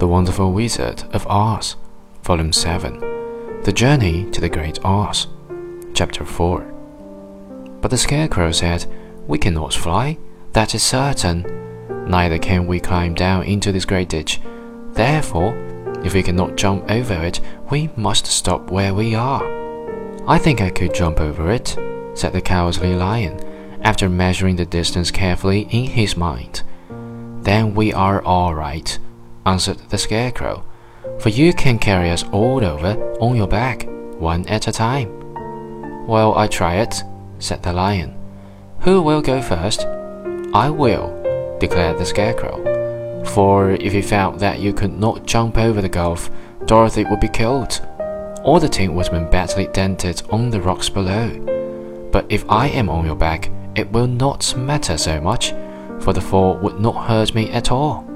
The Wonderful Wizard of Oz, Volume 7 The Journey to the Great Oz, Chapter 4. But the Scarecrow said, We cannot fly, that is certain. Neither can we climb down into this great ditch. Therefore, if we cannot jump over it, we must stop where we are. I think I could jump over it, said the Cowardly Lion, after measuring the distance carefully in his mind. Then we are all right answered the Scarecrow, for you can carry us all over on your back, one at a time. Well, I try it, said the Lion. Who will go first? I will, declared the Scarecrow. For if you found that you could not jump over the gulf, Dorothy would be killed. All the Tin Woodman badly dented on the rocks below. But if I am on your back, it will not matter so much, for the fall would not hurt me at all.